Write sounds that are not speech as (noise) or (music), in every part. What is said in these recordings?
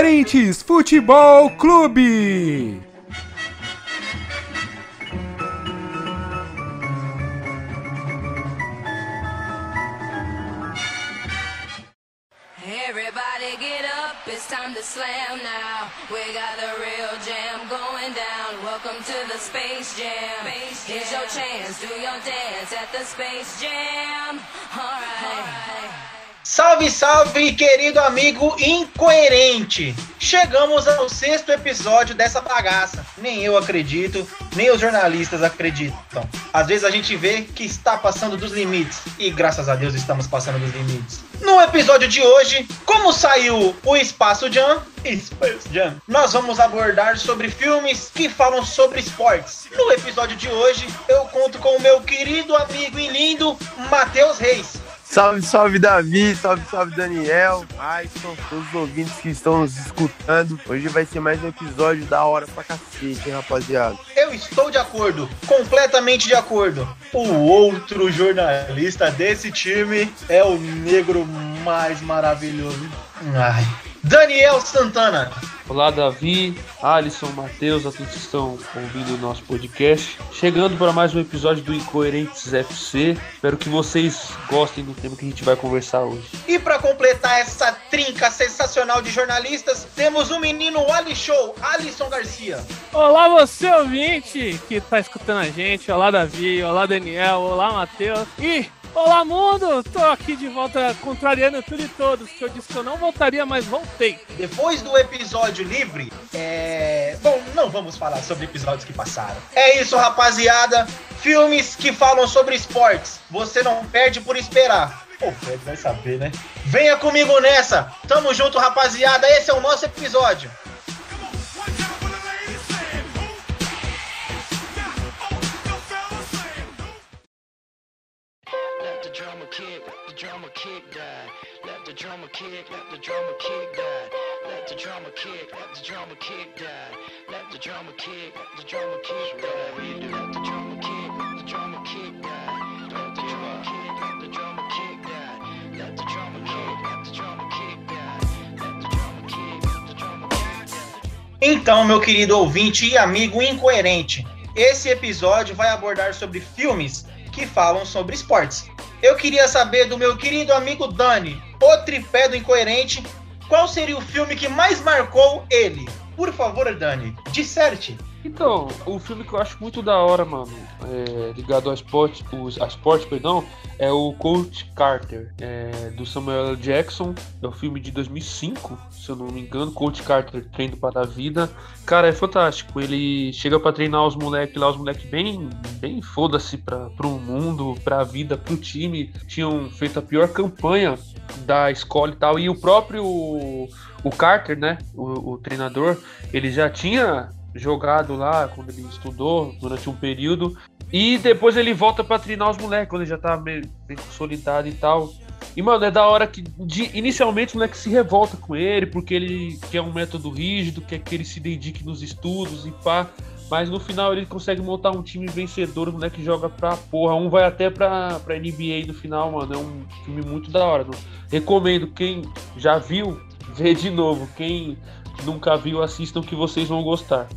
Incoerentes Futebol Clube. Salve, salve, querido amigo incoerente! Chegamos ao sexto episódio dessa bagaça. Nem eu acredito, nem os jornalistas acreditam. Às vezes a gente vê que está passando dos limites. E graças a Deus estamos passando dos limites. No episódio de hoje, como saiu o Espaço Jam, Space Jam, nós vamos abordar sobre filmes que falam sobre esportes. No episódio de hoje, eu conto com o meu querido amigo e lindo Matheus Reis. Salve, salve Davi, salve, salve Daniel, Aison, todos os ouvintes que estão nos escutando. Hoje vai ser mais um episódio da hora pra cacete, hein, rapaziada. Eu estou de acordo, completamente de acordo. O outro jornalista desse time é o negro mais maravilhoso. Ai. Daniel Santana. Olá, Davi, Alisson, Matheus, a todos que estão ouvindo o nosso podcast. Chegando para mais um episódio do Incoerentes FC. Espero que vocês gostem do tema que a gente vai conversar hoje. E para completar essa trinca sensacional de jornalistas, temos o menino Ali Show, Alisson Garcia. Olá, você ouvinte que está escutando a gente. Olá, Davi. Olá, Daniel. Olá, Matheus. E Olá, mundo! Tô aqui de volta contrariando tudo e todos, que eu disse que eu não voltaria, mas voltei. Depois do episódio livre, é. Bom, não vamos falar sobre episódios que passaram. É isso, rapaziada. Filmes que falam sobre esportes. Você não perde por esperar. Pô, Fred vai saber, né? Venha comigo nessa! Tamo junto, rapaziada. Esse é o nosso episódio. The drummer kick, the drummer kick die. Let the drummer kick, let the drummer kick die. Let the drummer kick, let the drummer kick die. Let the drummer kick, let the drummer kick die. Let the drummer kick, let the drummer kick die. Let the drummer kick, let the drummer kick die. Let the drummer kick, let the drummer kick die. Let the drummer kick, let the drummer kick die. Então, meu querido ouvinte e amigo incoerente, esse episódio vai abordar sobre filmes que falam sobre esportes. Eu queria saber do meu querido amigo Dani, o tripé do incoerente, qual seria o filme que mais marcou ele? Por favor, Dani, disserte. Então, o filme que eu acho muito da hora, mano, é, ligado ao esporte, os, a esporte, perdão, é o Coach Carter, é, do Samuel L. Jackson. É o filme de 2005, se eu não me engano. Coach Carter treino para a vida. Cara, é fantástico. Ele chega para treinar os moleques lá, os moleques bem, bem foda-se para pro mundo, pra vida, pro time. Tinham feito a pior campanha da escola e tal. E o próprio o Carter, né, o, o treinador, ele já tinha jogado lá quando ele estudou durante um período e depois ele volta pra treinar os moleques quando ele já tá meio, bem consolidado e tal. E mano, é da hora que de, inicialmente o moleque se revolta com ele porque ele quer um método rígido, quer que ele se dedique nos estudos e pá. Mas no final ele consegue montar um time vencedor, o moleque joga pra porra. Um vai até pra, pra NBA no final, mano. É um filme muito da hora. Mano. Recomendo, quem já viu, (laughs) vê de novo. Quem nunca viu, assistam que vocês vão gostar.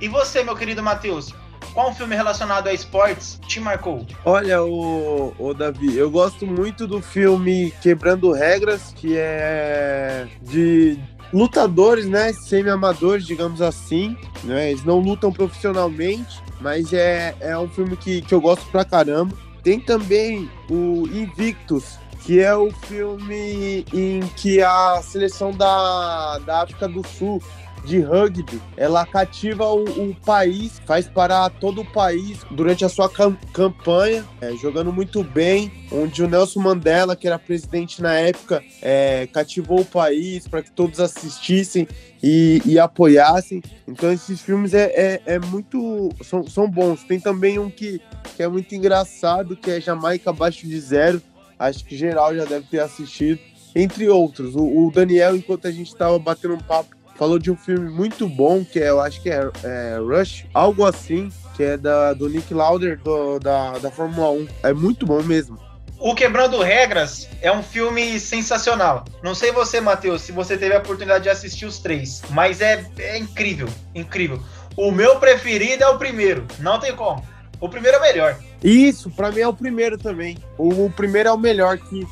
E você, meu querido Matheus, qual filme relacionado a esportes te marcou? Olha, o, o Davi, eu gosto muito do filme Quebrando Regras, que é de lutadores, né, semi-amadores, digamos assim, né, eles não lutam profissionalmente, mas é, é um filme que, que eu gosto pra caramba. Tem também o Invictus, que é o filme em que a seleção da, da África do Sul de rugby, ela cativa o, o país, faz parar todo o país durante a sua cam campanha, é, jogando muito bem, onde o Nelson Mandela, que era presidente na época, é, cativou o país para que todos assistissem e, e, apoiassem. Então esses filmes é, é, é, muito são, são bons. Tem também um que, que é muito engraçado, que é Jamaica abaixo de zero. Acho que geral já deve ter assistido. Entre outros, o, o Daniel, enquanto a gente estava batendo um papo falou de um filme muito bom, que é, eu acho que é, é Rush, algo assim, que é da, do Nick Lauder do, da, da Fórmula 1. É muito bom mesmo. O Quebrando Regras é um filme sensacional. Não sei você, Matheus, se você teve a oportunidade de assistir os três, mas é, é incrível, incrível. O meu preferido é o primeiro, não tem como. O primeiro é o melhor. Isso, pra mim é o primeiro também. O, o primeiro é o melhor, que,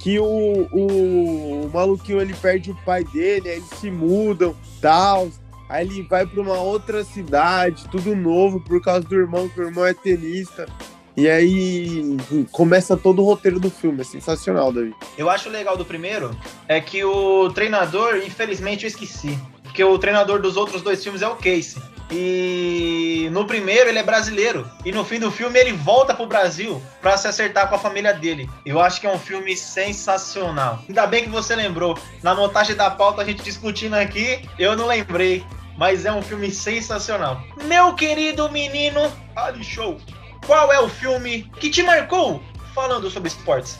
que o, o, o maluquinho ele perde o pai dele, aí eles se mudam, tal. Aí ele vai pra uma outra cidade, tudo novo, por causa do irmão, que o irmão é tenista. E aí começa todo o roteiro do filme, é sensacional, Davi. Eu acho legal do primeiro é que o treinador, infelizmente eu esqueci, porque o treinador dos outros dois filmes é o Casey. E no primeiro ele é brasileiro e no fim do filme ele volta pro Brasil pra se acertar com a família dele. Eu acho que é um filme sensacional. Ainda bem que você lembrou. Na montagem da pauta a gente discutindo aqui, eu não lembrei, mas é um filme sensacional. Meu querido menino Ali Show, qual é o filme que te marcou falando sobre esportes?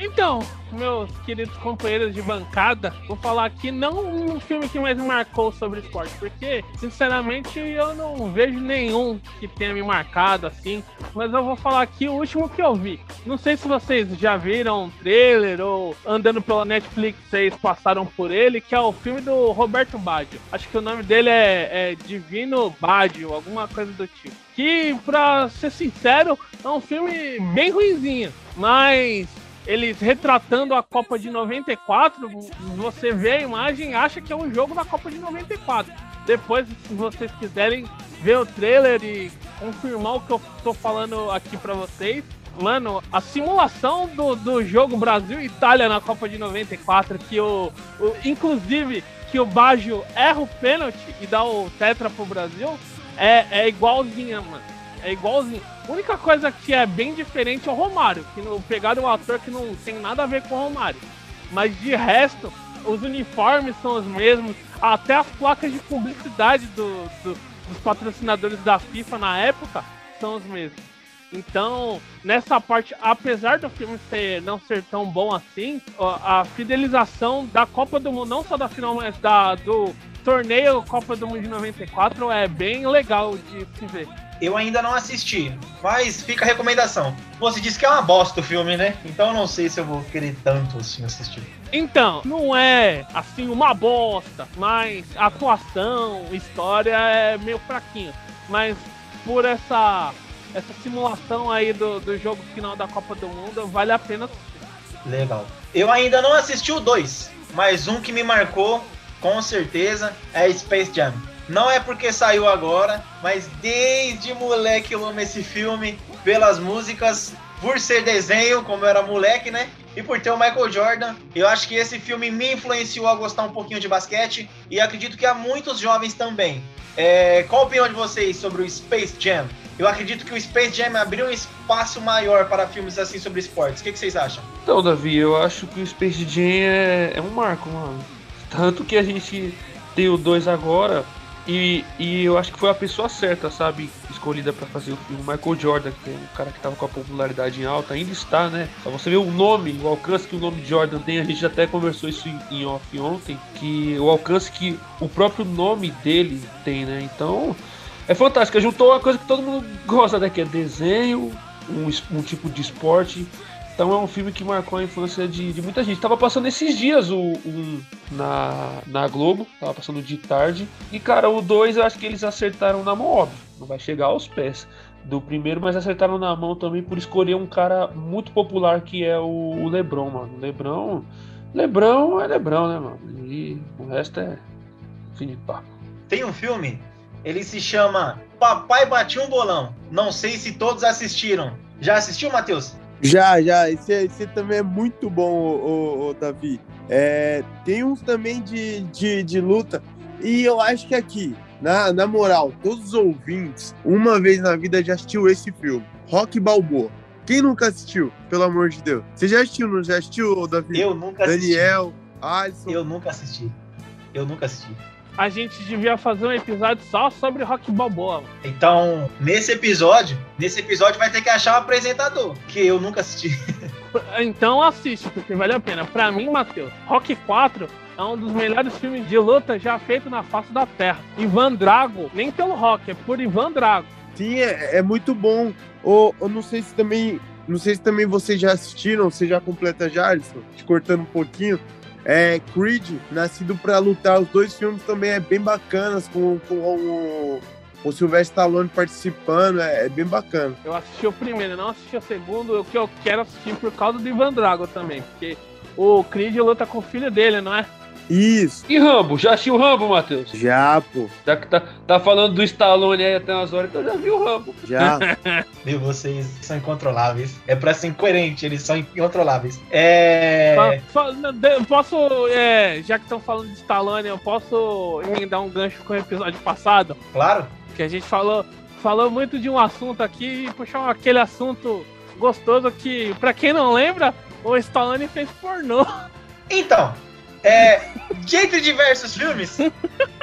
Então, meus queridos companheiros de bancada, vou falar aqui não um filme que mais me marcou sobre esporte, porque, sinceramente, eu não vejo nenhum que tenha me marcado assim, mas eu vou falar aqui o último que eu vi. Não sei se vocês já viram um trailer ou andando pela Netflix, vocês passaram por ele, que é o filme do Roberto Baggio. Acho que o nome dele é, é Divino Baggio, alguma coisa do tipo. Que, pra ser sincero, é um filme bem ruinzinho, mas eles retratando a Copa de 94, você vê a imagem e acha que é um jogo da Copa de 94. Depois, se vocês quiserem ver o trailer e confirmar o que eu tô falando aqui para vocês, mano, a simulação do, do jogo Brasil-Itália na Copa de 94, que o, o inclusive que o Baggio erra o pênalti e dá o tetra pro Brasil, é, é igualzinha, mano. É igualzinho. A única coisa que é bem diferente é o Romário, que no, pegaram um ator que não tem nada a ver com o Romário. Mas de resto, os uniformes são os mesmos, até as placas de publicidade do, do, dos patrocinadores da FIFA na época são os mesmos. Então, nessa parte, apesar do filme ser, não ser tão bom assim, a fidelização da Copa do Mundo, não só da final, mas da, do torneio Copa do Mundo de 94 é bem legal de se ver. Eu ainda não assisti, mas fica a recomendação. Você disse que é uma bosta o filme, né? Então eu não sei se eu vou querer tanto assim assistir. Então, não é assim uma bosta, mas a atuação, história é meio fraquinho. Mas por essa essa simulação aí do, do jogo final da Copa do Mundo, vale a pena assistir. Legal. Eu ainda não assisti o 2, mas um que me marcou, com certeza, é Space Jam. Não é porque saiu agora, mas desde moleque eu amo esse filme, pelas músicas, por ser desenho, como eu era moleque, né? E por ter o Michael Jordan, eu acho que esse filme me influenciou a gostar um pouquinho de basquete e acredito que há muitos jovens também. É, qual a opinião de vocês sobre o Space Jam? Eu acredito que o Space Jam abriu um espaço maior para filmes assim sobre esportes. O que, que vocês acham? Então, Davi, eu acho que o Space Jam é, é um marco, mano. Tanto que a gente tem o 2 agora, e, e eu acho que foi a pessoa certa, sabe? Escolhida para fazer o filme. Michael Jordan, que é um cara que tava com a popularidade em alta, ainda está, né? Só você ver o nome, o alcance que o nome Jordan tem, a gente até conversou isso em off ontem, que o alcance que o próprio nome dele tem, né? Então, é fantástico. Juntou uma coisa que todo mundo gosta, né? Que é desenho, um, um tipo de esporte então é um filme que marcou a infância de, de muita gente. Tava passando esses dias o, um na, na Globo, tava passando de tarde. E cara, o 2 eu acho que eles acertaram na mão, óbvio. Não vai chegar aos pés do primeiro, mas acertaram na mão também por escolher um cara muito popular que é o, Lebron, mano. Lebron. Lebron é Lebron, né, mano? E o resto é fim de papo. Tem um filme, ele se chama Papai Batia um Bolão. Não sei se todos assistiram. Já assistiu, Matheus? Já, já. Esse, esse também é muito bom, o, o, Davi. É, tem uns também de, de, de, luta. E eu acho que aqui, na, na moral, todos os ouvintes, uma vez na vida já assistiu esse filme. Rock Balboa. Quem nunca assistiu? Pelo amor de Deus. Você já assistiu, não já assistiu, Davi? Eu nunca assisti. Daniel, Alisson. Eu nunca assisti. Eu nunca assisti a gente devia fazer um episódio só sobre rock balboa. Então, nesse episódio, nesse episódio vai ter que achar um apresentador, que eu nunca assisti. (laughs) então assiste, porque vale a pena. Pra mim, Matheus, Rock 4 é um dos melhores filmes de luta já feito na face da Terra. Ivan Drago, nem pelo rock, é por Ivan Drago. Sim, é, é muito bom. Ou, eu não sei se também não sei se também vocês já assistiram, você já completa já, Alisson, te cortando um pouquinho. É, Creed, Nascido pra Lutar, os dois filmes também é bem bacanas, com, com o, o Sylvester Stallone participando, é, é bem bacana. Eu assisti o primeiro, não assisti o segundo, o que eu quero assistir por causa do Ivan Drago também, porque o Creed luta com o filho dele, não é? Isso, E Rambo? Já assistiu o Rambo, Matheus? já, pô, Já que tá, tá falando do Stallone aí até umas horas, então já viu o Rambo. já. Meu, (laughs) vocês são incontroláveis. É pra ser incoerente, eles são incontroláveis. É. Fa- posso, é, já que estão falando de Stallone, eu posso emendar um gancho com o episódio passado? Claro. Que a gente falou, falou muito de um assunto aqui e puxou aquele assunto gostoso que, pra quem não lembra, o Stallone fez pornô. Então, é, entre diversos filmes,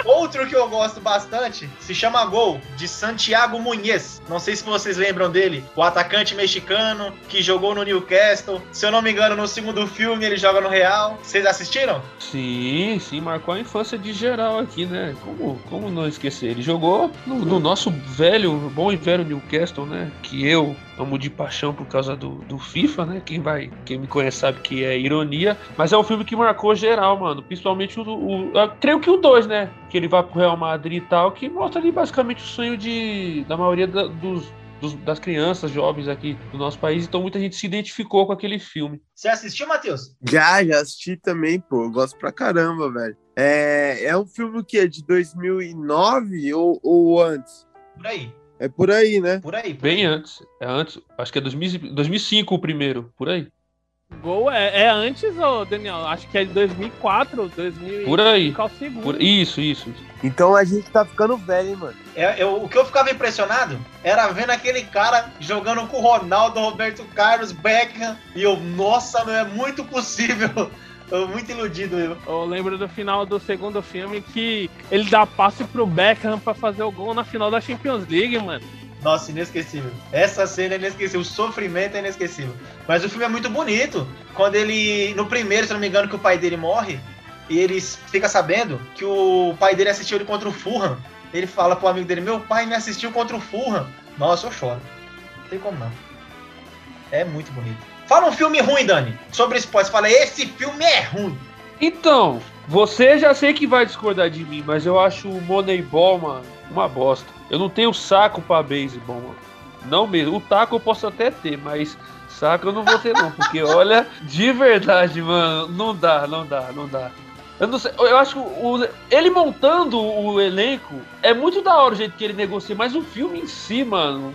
outro que eu gosto bastante se chama Gol, de Santiago Muniz. Não sei se vocês lembram dele, o atacante mexicano que jogou no Newcastle. Se eu não me engano, no segundo filme ele joga no Real. Vocês assistiram? Sim, sim, marcou a infância de geral aqui, né? Como, como não esquecer? Ele jogou no, no nosso velho, bom e velho Newcastle, né? Que eu amo de paixão por causa do, do FIFA, né? Quem vai, quem me conhece sabe que é ironia. Mas é um filme que marcou geral, mano. Principalmente o. o creio que o 2, né? Que ele vai pro Real Madrid e tal, que mostra ali basicamente o sonho de, da maioria da- dos, dos- das crianças, jovens aqui do nosso país. Então muita gente se identificou com aquele filme. Você assistiu, Matheus? Já, já assisti também, pô. Eu gosto pra caramba, velho. É, é um filme que é de 2009 ou, ou antes? Por aí. É por aí, né? Por aí. Por Bem aí. antes. É antes. Acho que é 2000 2005 o primeiro, por aí. Gol é, é antes, ô Daniel? Acho que é de 2004, 2005 Por aí. Por- Isso, isso. Então a gente tá ficando velho, hein, mano? É, eu- o que eu ficava impressionado era vendo aquele cara jogando com o Ronaldo, Roberto Carlos, Beckham. E eu, nossa, não é muito possível. Eu muito iludido eu. Eu lembro do final do segundo filme que ele dá passe pro Beckham pra fazer o gol na final da Champions League, mano. Nossa, inesquecível. Essa cena é inesquecível. O sofrimento é inesquecível. Mas o filme é muito bonito. Quando ele. No primeiro, se não me engano, que o pai dele morre. E ele fica sabendo que o pai dele assistiu ele contra o Fulham. Ele fala pro amigo dele: Meu pai me assistiu contra o Fulham. Nossa, eu choro. Não tem como não. É muito bonito. Fala um filme ruim, Dani. Sobre spoiler. Fala: Esse filme é ruim. Então, você já sei que vai discordar de mim, mas eu acho o Moneyball, mano, uma bosta. Eu não tenho saco pra beisebol, mano. Não mesmo. O taco eu posso até ter, mas saco eu não vou ter não, porque (laughs) olha, de verdade, mano, não dá, não dá, não dá. Eu não sei, eu acho que o- ele montando o elenco é muito da hora o jeito que ele negocia, mas o filme em si, mano,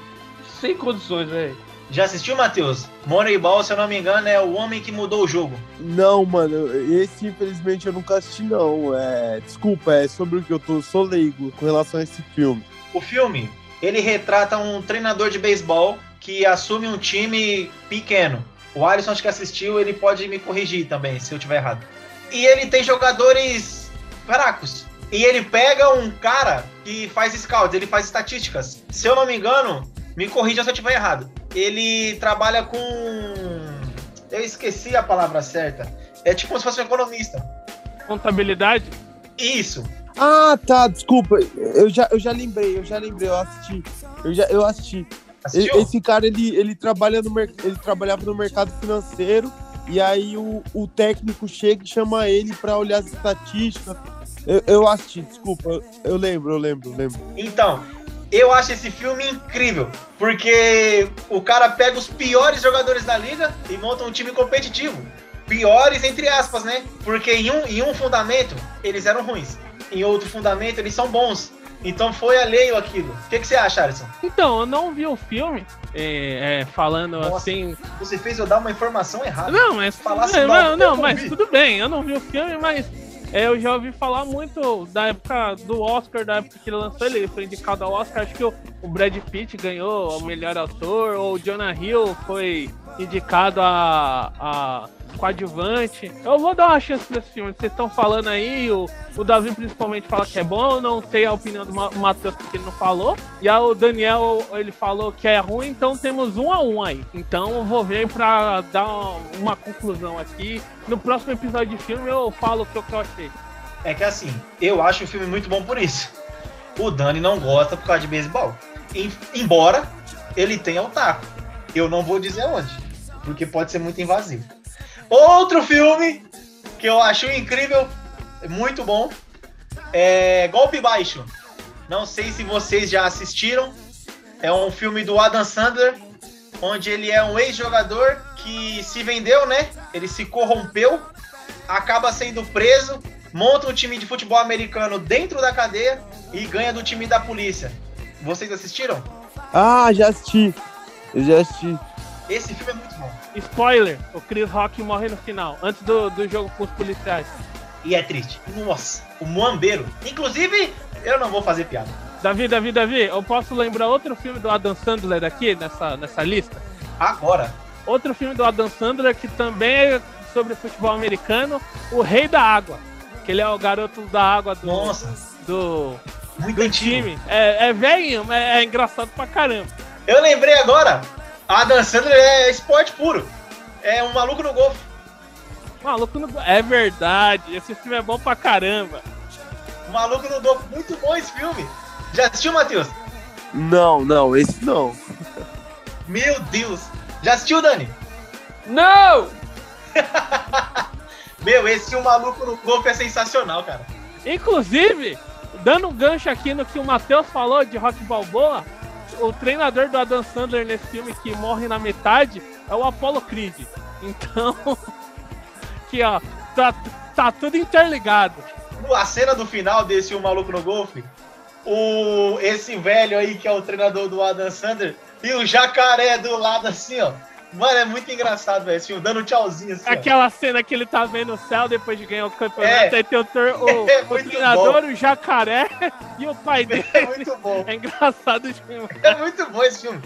sem condições, velho. Já assistiu, Matheus? Moneyball, se eu não me engano, é o homem que mudou o jogo. Não, mano, esse infelizmente eu nunca assisti, não. É, desculpa, é sobre o que eu tô, eu sou leigo com relação a esse filme. O filme, ele retrata um treinador de beisebol que assume um time pequeno. O Alisson acho que assistiu, ele pode me corrigir também, se eu tiver errado. E ele tem jogadores fracos. E ele pega um cara que faz scouts, ele faz estatísticas. Se eu não me engano, me corrija se eu tiver errado. Ele trabalha com. Eu esqueci a palavra certa. É tipo como se fosse um economista. Contabilidade? Isso. Ah, tá, desculpa. Eu já, eu já lembrei, eu já lembrei, eu assisti. Eu, já, eu assisti. Assistiu? Esse cara, ele, ele, trabalha no, ele trabalhava no mercado financeiro e aí o, o técnico chega e chama ele pra olhar as estatísticas. Eu, eu assisti, desculpa, eu, eu lembro, eu lembro, eu lembro. Então, eu acho esse filme incrível, porque o cara pega os piores jogadores da liga e monta um time competitivo. Piores entre aspas, né? Porque em um, em um fundamento eles eram ruins, em outro fundamento eles são bons. Então foi alheio aquilo. O que, que você acha, Alisson? Então, eu não vi o filme é, é, falando Nossa. assim. Você fez eu dar uma informação errada. Não, mas. Falasse não, mal, não, não, mas vi. tudo bem, eu não vi o filme, mas eu já ouvi falar muito da época do Oscar, da época que ele lançou, ele foi indicado ao Oscar, acho que o, Brad Pitt ganhou o melhor ator, ou o Jonah Hill foi indicado a, a coadjuvante. Eu vou dar uma chance pra esse filme. Vocês estão falando aí, o, o Davi principalmente fala que é bom, não sei a opinião do Ma- Matheus porque ele não falou. E aí o Daniel, ele falou que é ruim, então temos um a um aí. Então eu vou ver pra dar uma, uma conclusão aqui. No próximo episódio de filme eu falo o que eu, que achei. É que assim, eu acho o filme muito bom por isso. O Dani não gosta por causa de beisebol. Em- Embora ele tenha o taco. Eu não vou dizer onde, porque pode ser muito invasivo. Outro filme que eu acho incrível, muito bom, é Golpe Baixo. Não sei se vocês já assistiram. É um filme do Adam Sandler, onde ele é um ex-jogador que se vendeu, né? Ele se corrompeu, acaba sendo preso, monta um time de futebol americano dentro da cadeia e ganha do time da polícia. Vocês assistiram? Ah, já assisti. Eu já assisti. Esse filme é muito bom. Spoiler, o Chris Rock morre no final, antes do, do jogo com os policiais. E é triste. Nossa, o Moambeiro. Inclusive, eu não vou fazer piada. Davi, Davi, Davi, eu posso lembrar outro filme do Adam Sandler aqui nessa, nessa lista? Agora. Outro filme do Adam Sandler que também é sobre futebol americano, O Rei da Água. Que ele é o garoto da água do, Nossa, do, muito do antigo. time. É, é velhinho, mas é engraçado pra caramba. Eu lembrei agora. Adam Sandler é esporte puro. É um maluco no golfe. Maluco, no... é verdade. Esse filme é bom pra caramba. Maluco no golfe. Muito bom esse filme. Já assistiu, Matheus? Não, não, esse não. Meu Deus. Já assistiu, Dani? Não! (laughs) Meu, esse um maluco no golfe é sensacional, cara. Inclusive, dando um gancho aqui no que o Matheus falou de Rock Balboa, o treinador do Adam Sandler nesse filme que morre na metade é o Apollo Creed. Então, (laughs) aqui ó, tá, tá tudo interligado. A cena do final desse um maluco no golfe, o esse velho aí que é o treinador do Adam Sandler e o jacaré do lado assim, ó. Mano, é muito engraçado, velho, esse filme, dando tchauzinho assim, ó. Aquela cena que ele tá vendo o céu depois de ganhar o campeonato, É. aí tem o, tor- o- (laughs) É o treinador, o jacaré (laughs) e o pai dele. É muito bom. É engraçado esse filme. É muito bom esse filme.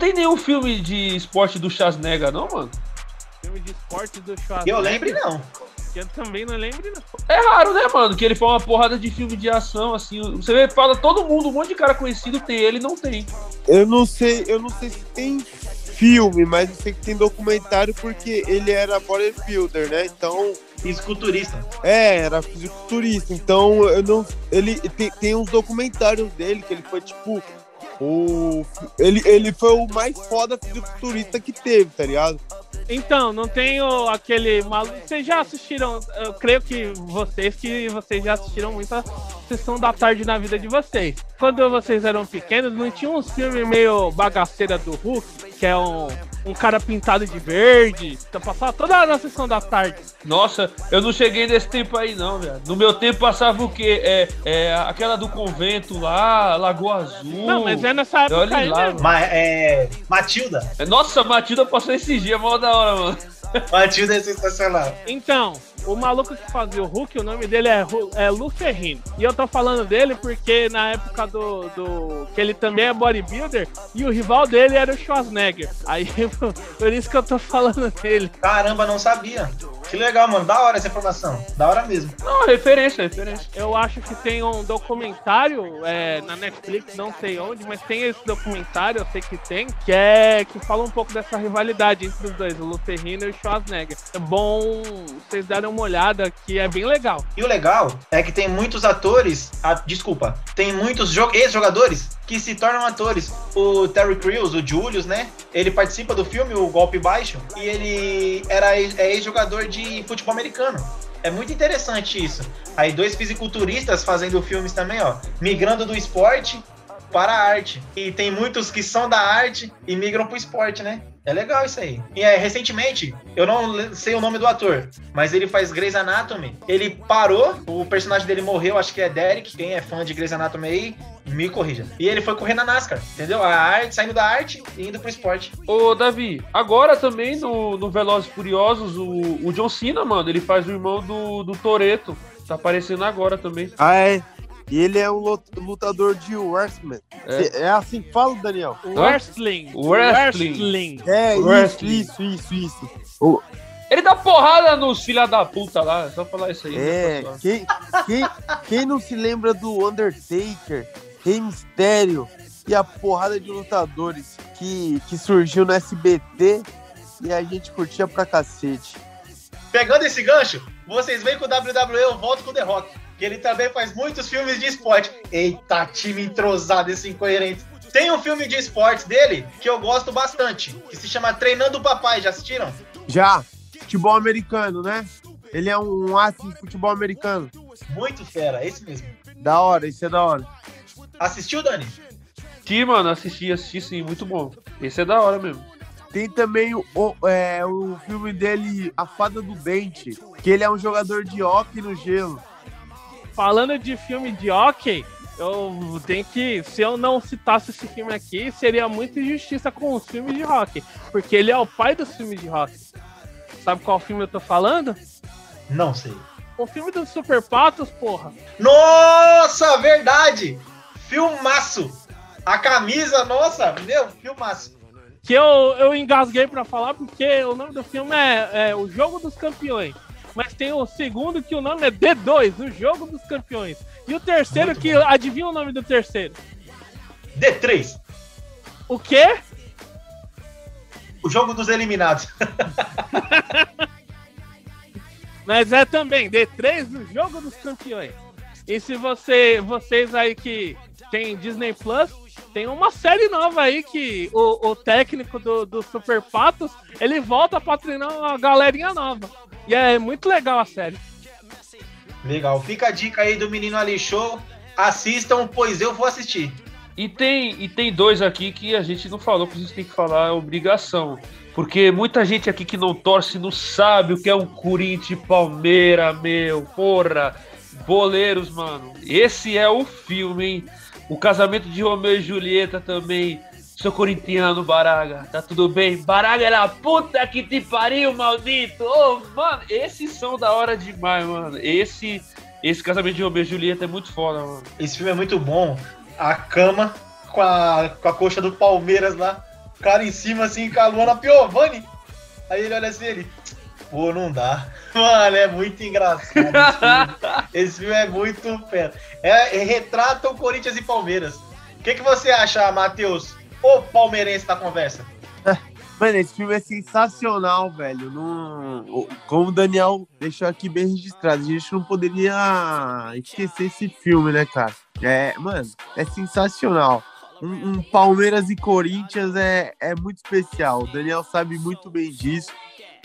Tem nenhum filme de esporte do Schwarzenegger, não, mano? Filme de esporte do Que Schwarzenegger. eu lembre, não. Que eu também não lembro, não. É raro, né, mano? Que ele fala uma porrada de filme de ação, assim. Você vê, fala todo mundo, um monte de cara conhecido tem ele, não tem. Eu não sei, eu não sei se tem filme, mas eu sei que tem documentário porque ele era bodybuilder, né? Então, Fisiculturista. é, era fisiculturista. Então, eu não, ele tem, tem uns documentários dele que ele foi tipo o ele, ele foi o mais foda fisiculturista que teve, tá ligado? Então, não tem o- aquele maluco. Vocês já assistiram? Eu creio que vocês que vocês já assistiram muita sessão da tarde na vida de vocês. Quando vocês eram pequenos, não tinha uns filmes meio bagaceira do Hulk, que é um, um cara pintado de verde. Então passava toda na sessão da tarde. Nossa, eu não cheguei nesse tempo aí, não, velho. No meu tempo passava o quê? É, é aquela do convento lá, Lagoa Azul. Não, mas é nessa época olha aí lá, mesmo. Ma é, Matilda. Nossa, Matilda passou esse dia, mó da hora, mano. Matilda é sensacional. Então, o maluco que fazia o Hulk, o nome dele é, é Lu Ferrino. E eu tô falando dele porque na época do, do. que ele também é bodybuilder e o rival dele era o Schwarzenegger. Aí, (laughs) por isso que eu tô falando dele. Caramba, não sabia. Que legal, mano. Da hora essa informação. Da hora mesmo. Não, referência, referência. Eu acho que tem um documentário é, na Netflix, não sei onde, mas tem esse documentário, eu sei que tem, que é que fala um pouco dessa rivalidade entre os dois, o Lu Ferrino e o Schwarzenegger. É bom vocês darem uma olhada, que é bem legal. E o legal é que tem muitos atores. ah, desculpa. Tem muitos jo- ex-jogadores que se tornam atores. O Terry Crews, o Julius, né? Ele participa do filme O Golpe Baixo. E ele era é ex-jogador de futebol americano. É muito interessante isso. Aí dois fisiculturistas fazendo filmes também, ó. Migrando do esporte para a arte. E tem muitos que são da arte e migram pro esporte, né? É legal isso aí. E é, recentemente, eu não sei o nome do ator, mas ele faz Grey's Anatomy. Ele parou, o personagem dele morreu, acho que é Derek. Quem é fã de Grey's Anatomy aí, me corrija. E ele foi correr na NASCAR, entendeu? A arte, saindo da arte e indo pro esporte. Ô, Davi, agora também no, no Velozes e Furiosos, o, o John Cena, mano, ele faz o irmão do, do Toreto. Tá aparecendo agora também. Ah, é. E ele é um lut- lutador de wrestling. É. É, assim que fala, Daniel? Wrestling. Wrestling. Wrestling. É, Wrestling. isso, isso, isso, isso. Ele dá porrada nos filha da puta lá, só falar isso aí. É, né, pessoal? quem, quem, quem não se lembra do Undertaker, Rei Mistério e a porrada de lutadores que, que surgiu no SBT e a gente curtia pra cacete. Pegando esse gancho, vocês veem que o WWE eu volto com o The Rock. Que ele também faz muitos filmes de esporte. Eita, time entrosado esse incoerente. Tem um filme de esportes dele que eu gosto bastante, que se chama Treinando o Papai. Já assistiram? Já, futebol americano, né? Ele é um astro de futebol americano. Muito fera, esse mesmo. Da hora, isso é da hora. Assistiu, Dani? Assisti, mano, assisti, assisti sim, muito bom. Esse é da hora mesmo. Tem também o, é, o filme dele, A Fada do Dente, que ele é um jogador de hockey no gelo. Falando de filme de hockey, eu tenho que. Se eu não citasse esse filme aqui, seria muita injustiça com os filmes de hockey. Porque ele é o pai dos filmes de hockey. Sabe qual filme eu tô falando? Não sei. O filme dos Super Patos, porra. Nossa, verdade! Filmaço! A camisa, nossa, meu, filmaço. Que eu, eu engasguei pra falar porque o nome do filme é, é O Jogo dos Campeões. Mas tem o segundo que o nome é D2, O Jogo dos Campeões. E o terceiro Muito que. bom. Adivinha o nome do terceiro? D3, O quê? o jogo dos eliminados. (laughs) Mas é também D3 no Jogo dos Campeões. E se você, vocês aí que tem Disney Plus, tem uma série nova aí que o, o técnico do, do Super Patos, ele volta pra treinar uma galerinha nova. E é muito legal a série. Legal, fica a dica aí do Menino Ali Show. Assistam, pois eu vou assistir. E tem, e tem dois aqui que a gente não falou, que a gente tem que falar, é obrigação. Porque muita gente aqui que não torce não sabe o que é um Corinthians e Palmeira, meu, porra. Boleiros, mano. Esse é o filme, hein? O casamento de Romeu e Julieta também. Sou corintiano, Baraga. Tá tudo bem? Baraga era a puta que te pariu, maldito! Ô, mano, esses são da hora demais, mano. Esse, esse casamento de Romeu e Julieta é muito foda, mano. Esse filme é muito bom. A cama com a, com a coxa do Palmeiras lá. O cara em cima, assim, com a Luana Piovani. Aí ele olha assim, ele... Pô, não dá. Mano, é muito engraçado esse filme. Esse filme é muito fera. É, é- retrata o Corinthians e Palmeiras. O que, que você acha, Matheus? O palmeirense da conversa. Mano, esse filme é sensacional, velho. Como o Daniel deixou aqui bem registrado, a gente não poderia esquecer esse filme, né, cara? É, mano, é sensacional. Um, um Palmeiras e Corinthians é, é muito especial. O Daniel sabe muito bem disso.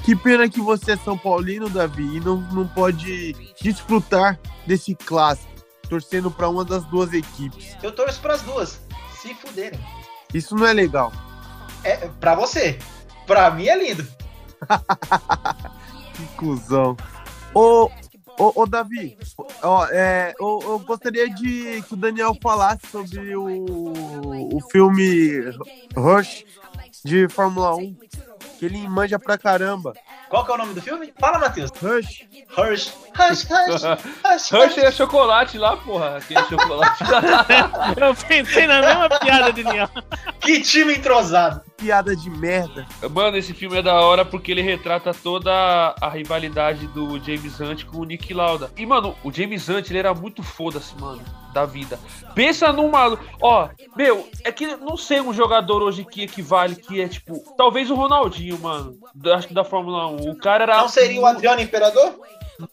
Que pena que você é São Paulino, Davi, e não, não pode desfrutar desse clássico, torcendo para uma das duas equipes. Eu torço pras duas. Se fuderem. Isso não é legal. É pra você. Pra mim é lindo. (laughs) Que cuzão. Ô, ô, ô Davi, ó, é, eu, eu gostaria de que o Daniel falasse sobre o, o filme Rush de Fórmula 1, que ele manja pra caramba. Qual que é o nome do filme? Fala, Matheus. Rush. Hush. Hush, hush. Hush, Hershey é chocolate lá, porra. Aquele chocolate. (laughs) Eu pensei na mesma piada, Daniel. Que time entrosado. Piada de merda. Mano, esse filme é da hora porque ele retrata toda a rivalidade do James Hunt com o Nick Lauda. E, mano, o James Hunt, ele era muito foda-se, mano, da vida. Pensa num maluco. Ó, meu, é que não sei um jogador hoje que equivale, que é tipo. Talvez o Ronaldinho, mano. Acho que da Fórmula 1. O cara era. Não seria o Adriano Imperador?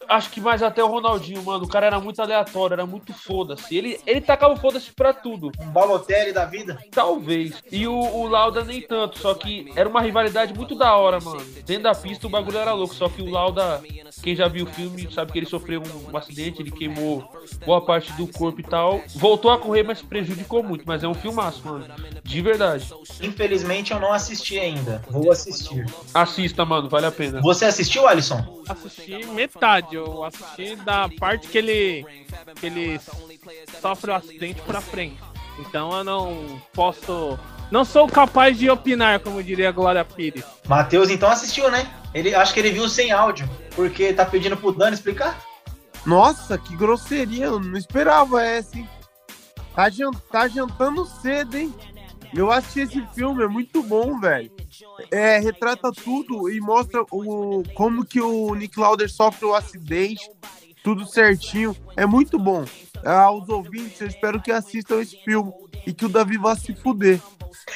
Acho que mais até o Ronaldinho, mano. O cara era muito aleatório, era muito foda-se. Ele, ele tacava o foda-se pra tudo. Um Balotelli da vida? Talvez. E o, o Lauda nem tanto, só que era uma rivalidade muito da hora, mano. Dentro da pista o bagulho era louco, só que o Lauda, quem já viu o filme, sabe que ele sofreu um, um acidente, ele queimou boa parte do corpo e tal. Voltou a correr, mas prejudicou muito. Mas é um filmaço, mano. De verdade. Infelizmente eu não assisti ainda. Vou assistir. Assista, mano, vale a pena. Você assistiu, Alisson? Assisti metade. Eu assisti da parte que ele, que ele sofre o acidente pra frente. Então eu não posso. Não sou capaz de opinar, como diria a Glória Pires. Matheus então assistiu, né? Ele, acho que ele viu sem áudio, porque tá pedindo pro Dani explicar. Nossa, que grosseria, eu não esperava essa, hein? Tá, jan- tá jantando cedo, hein? Eu assisti esse filme, é muito bom, velho. É, retrata tudo e mostra o, como que o Nick Lauder sofre o acidente, tudo certinho. É muito bom. Aos ouvintes, eu espero que assistam esse filme e que o Davi vá se fuder.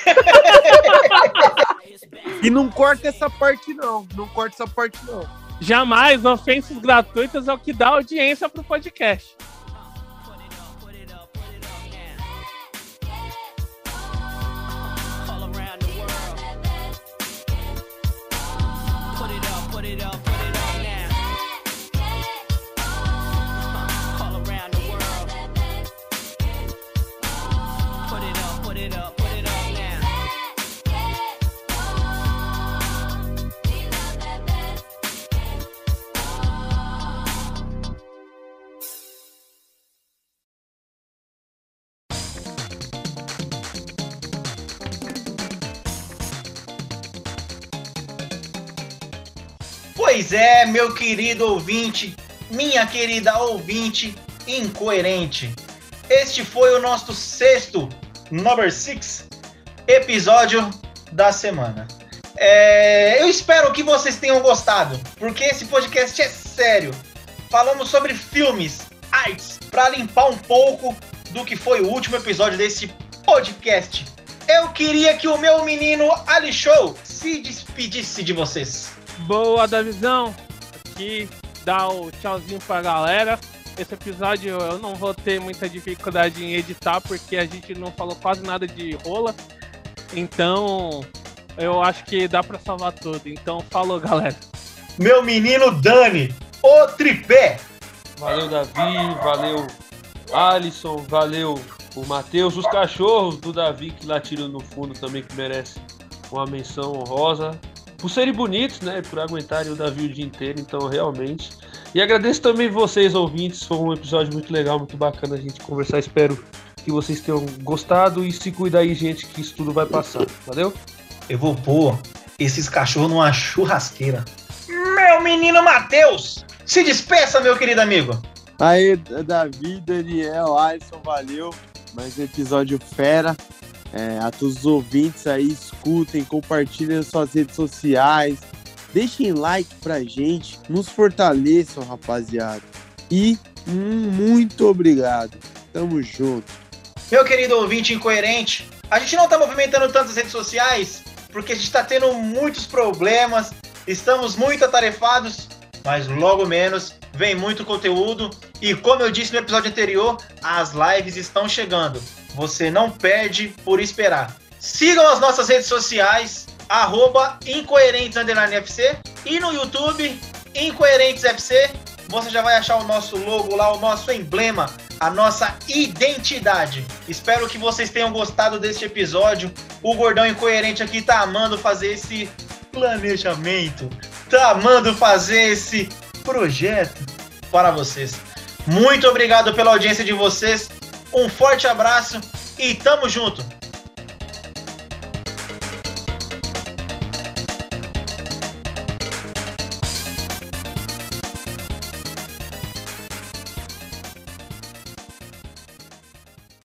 (laughs) e não corta essa parte, não. Não corta essa parte, não. Jamais ofensas gratuitas é o que dá audiência pro podcast. Put it up, Pois é, meu querido ouvinte, minha querida ouvinte incoerente. Este foi o nosso sexto, number six, episódio da semana. É, eu espero que vocês tenham gostado, porque esse podcast é sério. Falamos sobre filmes, artes, para limpar um pouco do que foi o último episódio desse podcast. Eu queria que o meu menino Ali Show se despedisse de vocês. Boa, Davizão. Aqui, dá o tchauzinho pra galera. Esse episódio eu não vou ter muita dificuldade em editar, porque a gente não falou quase nada de rola. Então, eu acho que dá pra salvar tudo. Então, falou, galera. meu menino Dani, o tripé. Valeu, Davi, valeu, Alisson, valeu o Matheus, os cachorros do Davi que latiram no fundo também, que merece uma menção honrosa. Por serem bonitos, né? Por aguentarem o Davi o dia inteiro, então realmente. E agradeço também vocês, ouvintes. Foi um episódio muito legal, muito bacana a gente conversar. Espero que vocês tenham gostado e se cuida aí, gente, que isso tudo vai passar. Valeu? Eu vou pôr esses cachorros numa churrasqueira. Meu menino Matheus, se despeça, meu querido amigo. Aí, Davi, Daniel, Alisson, valeu. Mais um episódio fera. É, a todos os ouvintes aí, escutem, compartilhem nas suas redes sociais. Deixem like pra gente, nos fortaleçam, rapaziada. E hum, muito obrigado. Tamo junto. Meu querido ouvinte incoerente, a gente não tá movimentando tantas redes sociais porque a gente tá tendo muitos problemas, estamos muito atarefados, mas logo menos vem muito conteúdo e como eu disse no episódio anterior, as lives estão chegando. Você não perde por esperar. Sigam as nossas redes sociais, arroba Incoerentes FC e no YouTube, Incoerentes FC. Você já vai achar o nosso logo lá, o nosso emblema, a nossa identidade. Espero que vocês tenham gostado deste episódio. O Gordão Incoerente aqui tá amando fazer esse planejamento, tá amando fazer esse projeto para vocês. Muito obrigado pela audiência de vocês. Um forte abraço e tamo junto.